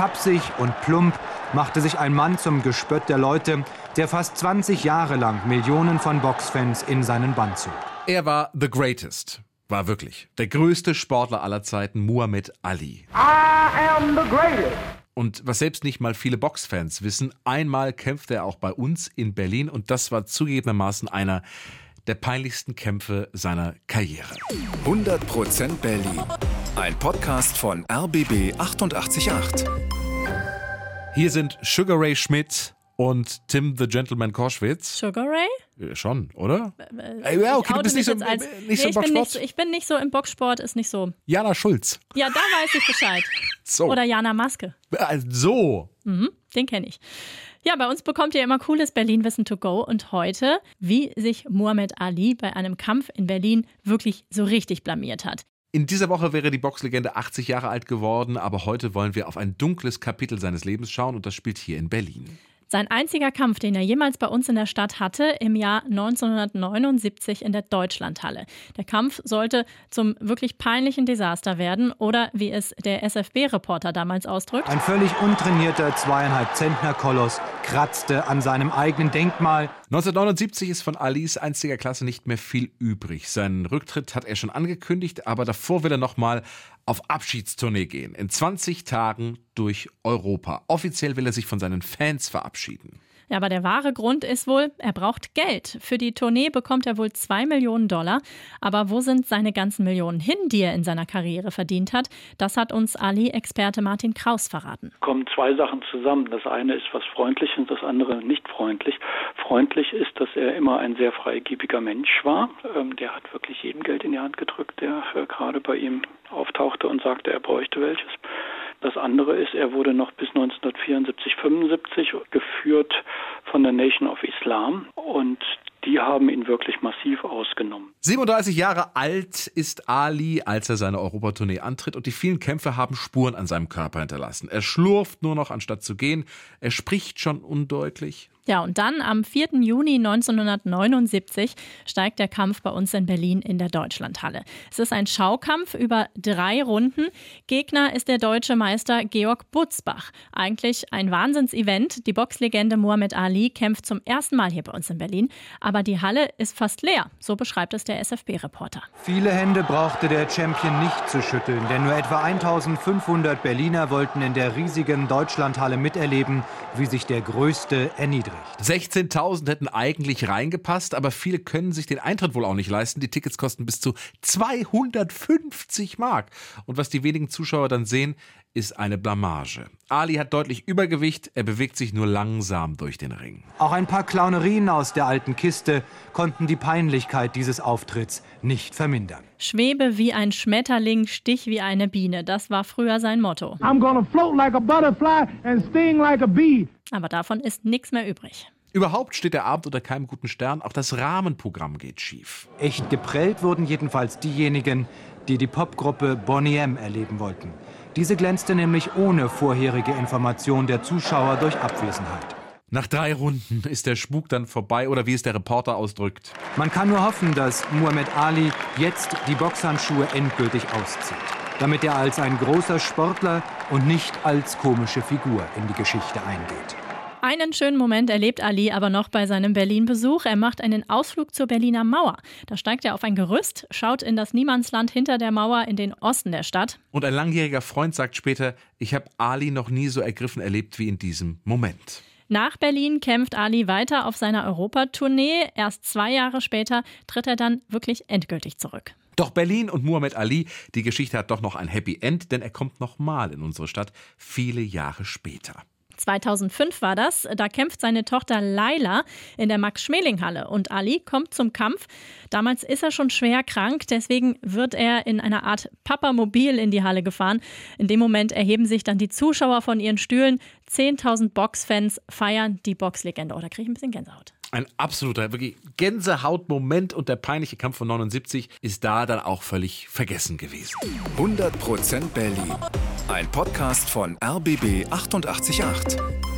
Tapsig und plump machte sich ein Mann zum Gespött der Leute, der fast 20 Jahre lang Millionen von Boxfans in seinen Bann zog. Er war the greatest. War wirklich. Der größte Sportler aller Zeiten, Muhammad Ali. I am the greatest. Und was selbst nicht mal viele Boxfans wissen, einmal kämpfte er auch bei uns in Berlin und das war zugegebenermaßen einer der peinlichsten Kämpfe seiner Karriere. 100% Berlin. Ein Podcast von RBB 888. Hier sind Sugar Ray Schmidt und Tim the Gentleman Korschwitz. Sugar Ray? Äh, Schon, oder? Äh, ja, okay, ich du bist nicht so, jetzt als- äh, nicht nee, so im ich, bin Boxsport. nicht, so- ich bin nicht so im Boxsport, ist nicht so. Jana Schulz. Ja, da weiß ich Bescheid. So. Oder Jana Maske. Äh, So. Den kenne ich. Ja, bei uns bekommt ihr immer cooles Berlin-Wissen to go. Und heute, wie sich Muhammad Ali bei einem Kampf in Berlin wirklich so richtig blamiert hat. In dieser Woche wäre die Boxlegende 80 Jahre alt geworden, aber heute wollen wir auf ein dunkles Kapitel seines Lebens schauen und das spielt hier in Berlin. Sein einziger Kampf, den er jemals bei uns in der Stadt hatte, im Jahr 1979 in der Deutschlandhalle. Der Kampf sollte zum wirklich peinlichen Desaster werden oder wie es der SFB-Reporter damals ausdrückt. Ein völlig untrainierter zweieinhalb Zentner Koloss kratzte an seinem eigenen Denkmal. 1979 ist von Alis einziger Klasse nicht mehr viel übrig. Seinen Rücktritt hat er schon angekündigt, aber davor will er nochmal auf Abschiedstournee gehen. In 20 Tagen durch Europa. Offiziell will er sich von seinen Fans verabschieden. Aber der wahre Grund ist wohl, er braucht Geld. Für die Tournee bekommt er wohl zwei Millionen Dollar. Aber wo sind seine ganzen Millionen hin, die er in seiner Karriere verdient hat? Das hat uns Ali-Experte Martin Kraus verraten. kommen zwei Sachen zusammen. Das eine ist was freundlich und das andere nicht freundlich. Freundlich ist, dass er immer ein sehr freigebiger Mensch war. Ähm, der hat wirklich jedem Geld in die Hand gedrückt, der äh, gerade bei ihm auftauchte und sagte, er bräuchte welches. Das andere ist, er wurde noch bis 1974, 75 geführt von der Nation of Islam und die haben ihn wirklich massiv ausgenommen. 37 Jahre alt ist Ali, als er seine Europatournee antritt und die vielen Kämpfe haben Spuren an seinem Körper hinterlassen. Er schlurft nur noch, anstatt zu gehen. Er spricht schon undeutlich. Ja, und dann am 4. Juni 1979 steigt der Kampf bei uns in Berlin in der Deutschlandhalle. Es ist ein Schaukampf über drei Runden. Gegner ist der deutsche Meister Georg Butzbach. Eigentlich ein Wahnsinnsevent. Die Boxlegende Muhammad Ali kämpft zum ersten Mal hier bei uns in Berlin. Aber die Halle ist fast leer. So beschreibt es der SFB-Reporter. Viele Hände brauchte der Champion nicht zu schütteln, denn nur etwa 1500 Berliner wollten in der riesigen Deutschlandhalle miterleben, wie sich der Größte erniedrigt. 16.000 hätten eigentlich reingepasst, aber viele können sich den Eintritt wohl auch nicht leisten. Die Tickets kosten bis zu 250 Mark. Und was die wenigen Zuschauer dann sehen, ist eine Blamage. Ali hat deutlich Übergewicht, er bewegt sich nur langsam durch den Ring. Auch ein paar Clownerien aus der alten Kiste konnten die Peinlichkeit dieses Auftritts nicht vermindern. Schwebe wie ein Schmetterling, Stich wie eine Biene. Das war früher sein Motto. I'm gonna float like a butterfly and sting like a bee. Aber davon ist nichts mehr übrig. Überhaupt steht der Abend unter keinem guten Stern, auch das Rahmenprogramm geht schief. Echt geprellt wurden jedenfalls diejenigen, die die Popgruppe Bonnie M erleben wollten. Diese glänzte nämlich ohne vorherige Information der Zuschauer durch Abwesenheit. Nach drei Runden ist der Spuk dann vorbei oder wie es der Reporter ausdrückt. Man kann nur hoffen, dass Muhammad Ali jetzt die Boxhandschuhe endgültig auszieht, damit er als ein großer Sportler und nicht als komische Figur in die Geschichte eingeht. Einen schönen Moment erlebt Ali aber noch bei seinem Berlin-Besuch. Er macht einen Ausflug zur Berliner Mauer. Da steigt er auf ein Gerüst, schaut in das Niemandsland hinter der Mauer in den Osten der Stadt. Und ein langjähriger Freund sagt später, ich habe Ali noch nie so ergriffen erlebt wie in diesem Moment. Nach Berlin kämpft Ali weiter auf seiner Europatournee. Erst zwei Jahre später tritt er dann wirklich endgültig zurück. Doch Berlin und Muhammad Ali, die Geschichte hat doch noch ein Happy End, denn er kommt nochmal in unsere Stadt, viele Jahre später. 2005 war das. Da kämpft seine Tochter Laila in der Max-Schmeling-Halle und Ali kommt zum Kampf. Damals ist er schon schwer krank, deswegen wird er in einer Art Papamobil in die Halle gefahren. In dem Moment erheben sich dann die Zuschauer von ihren Stühlen. 10.000 Boxfans feiern die Boxlegende. Oder kriege ich ein bisschen Gänsehaut? Ein absoluter, wirklich Gänsehautmoment und der peinliche Kampf von 79 ist da dann auch völlig vergessen gewesen. 100% Berlin. Ein Podcast von RBB 888.